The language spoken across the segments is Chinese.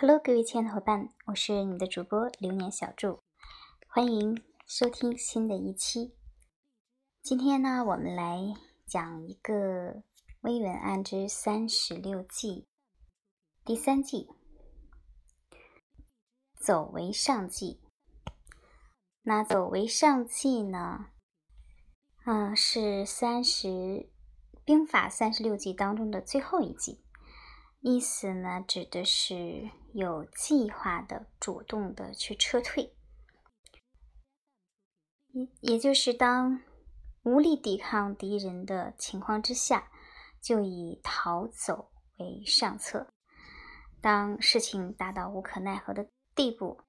Hello，各位亲爱的伙伴，我是你的主播流年小祝，欢迎收听新的一期。今天呢，我们来讲一个微文案之三十六计，第三计，走为上计。那走为上计呢，嗯，是三十兵法三十六计当中的最后一计。意思呢，指的是有计划的、主动的去撤退，也也就是当无力抵抗敌人的情况之下，就以逃走为上策。当事情达到无可奈何的地步，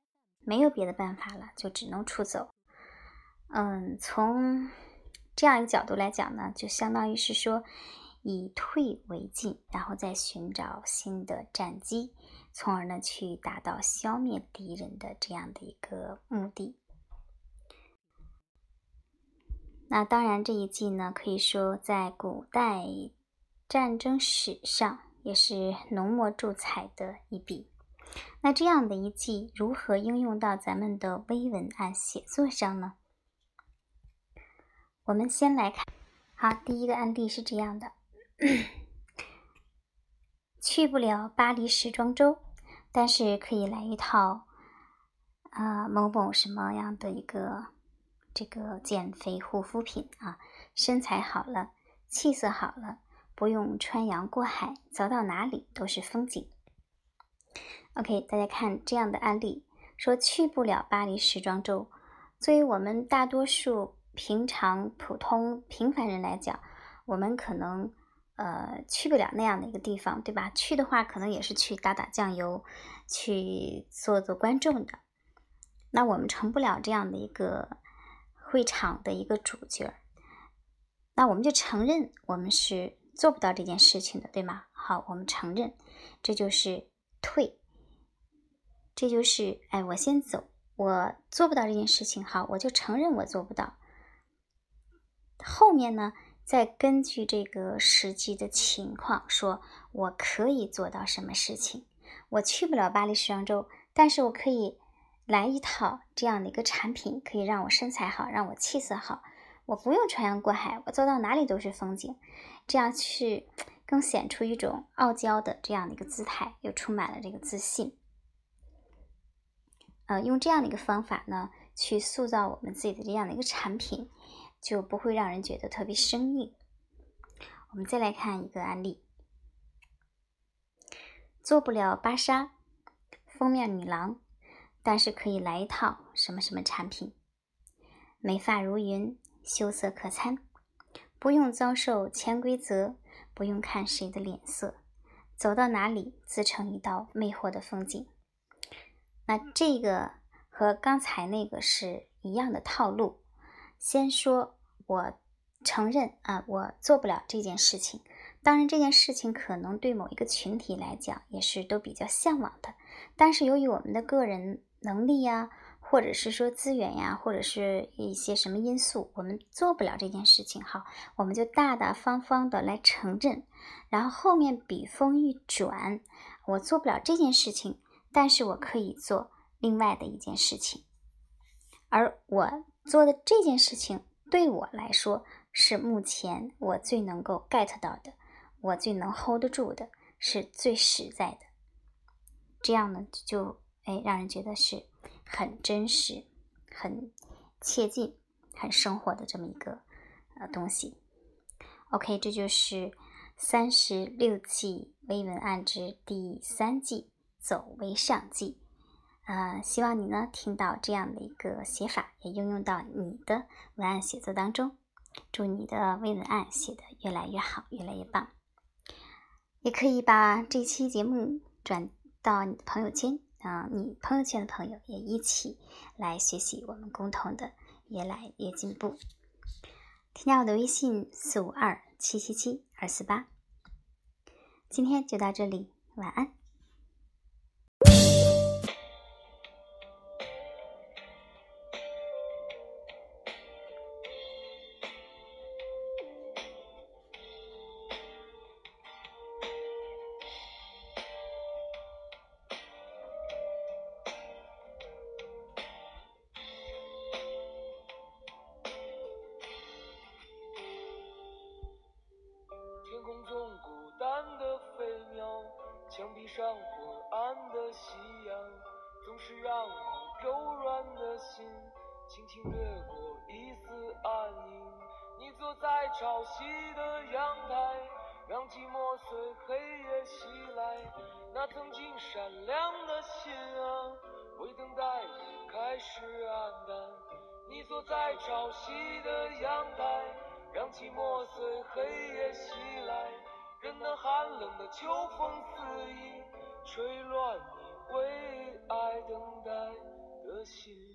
没有别的办法了，就只能出走。嗯，从这样一个角度来讲呢，就相当于是说。以退为进，然后再寻找新的战机，从而呢去达到消灭敌人的这样的一个目的。那当然，这一计呢，可以说在古代战争史上也是浓墨重彩的一笔。那这样的一计如何应用到咱们的微文案写作上呢？我们先来看，好，第一个案例是这样的。去不了巴黎时装周，但是可以来一套啊某某什么样的一个这个减肥护肤品啊，身材好了，气色好了，不用穿洋过海，走到哪里都是风景。OK，大家看这样的案例，说去不了巴黎时装周，作为我们大多数平常普通平凡人来讲，我们可能。呃，去不了那样的一个地方，对吧？去的话，可能也是去打打酱油，去做做观众的。那我们成不了这样的一个会场的一个主角，那我们就承认我们是做不到这件事情的，对吗？好，我们承认，这就是退，这就是哎，我先走，我做不到这件事情，好，我就承认我做不到。后面呢？再根据这个实际的情况，说我可以做到什么事情？我去不了巴黎时装周，但是我可以来一套这样的一个产品，可以让我身材好，让我气色好。我不用穿洋过海，我走到哪里都是风景。这样去更显出一种傲娇的这样的一个姿态，又充满了这个自信。呃，用这样的一个方法呢，去塑造我们自己的这样的一个产品。就不会让人觉得特别生硬。我们再来看一个案例：做不了芭莎封面女郎，但是可以来一套什么什么产品，美发如云，秀色可餐，不用遭受潜规则，不用看谁的脸色，走到哪里自成一道魅惑的风景。那这个和刚才那个是一样的套路。先说，我承认啊，我做不了这件事情。当然，这件事情可能对某一个群体来讲也是都比较向往的。但是，由于我们的个人能力呀，或者是说资源呀，或者是一些什么因素，我们做不了这件事情。好，我们就大大方方的来承认。然后后面笔锋一转，我做不了这件事情，但是我可以做另外的一件事情，而我。做的这件事情对我来说是目前我最能够 get 到的，我最能 hold 得住的，是最实在的。这样呢，就哎让人觉得是很真实、很切近、很生活的这么一个呃东西。OK，这就是三十六计微文案之第三计，走为上计。呃，希望你呢听到这样的一个写法，也应用到你的文案写作当中。祝你的微文案写得越来越好，越来越棒。也可以把这期节目转到你的朋友圈啊，你朋友圈的朋友也一起来学习，我们共同的越来越进步。添加我的微信四五二七七七二四八。今天就到这里，晚安。让你柔软的心轻轻掠过一丝暗影。你坐在朝西的阳台，让寂寞随黑夜袭来。那曾经闪亮的心啊，为等待开始黯淡。你坐在朝西的阳台，让寂寞随黑夜袭来。任那寒冷的秋风肆意，吹乱你为爱等待的心。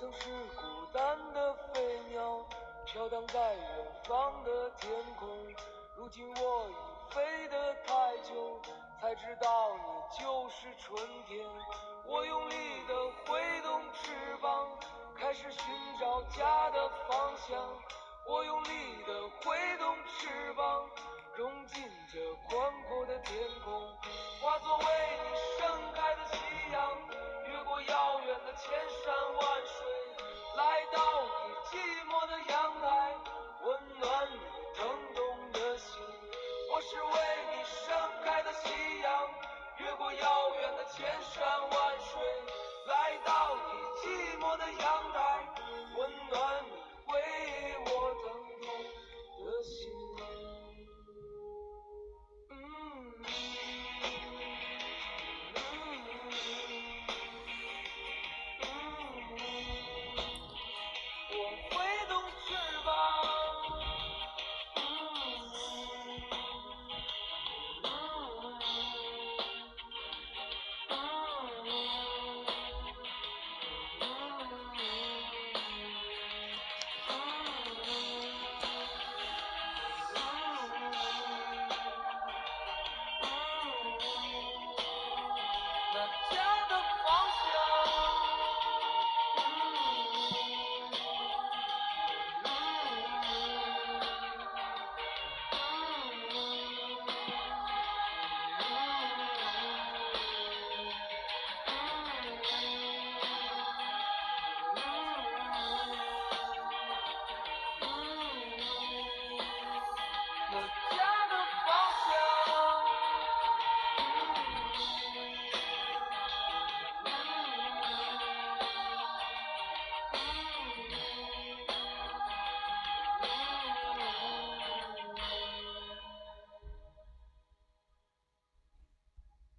曾是孤单的飞鸟，飘荡在远方的天空。如今我已飞得太久，才知道你就是春天。我用力地挥动翅膀，开始寻找家的方向。我用力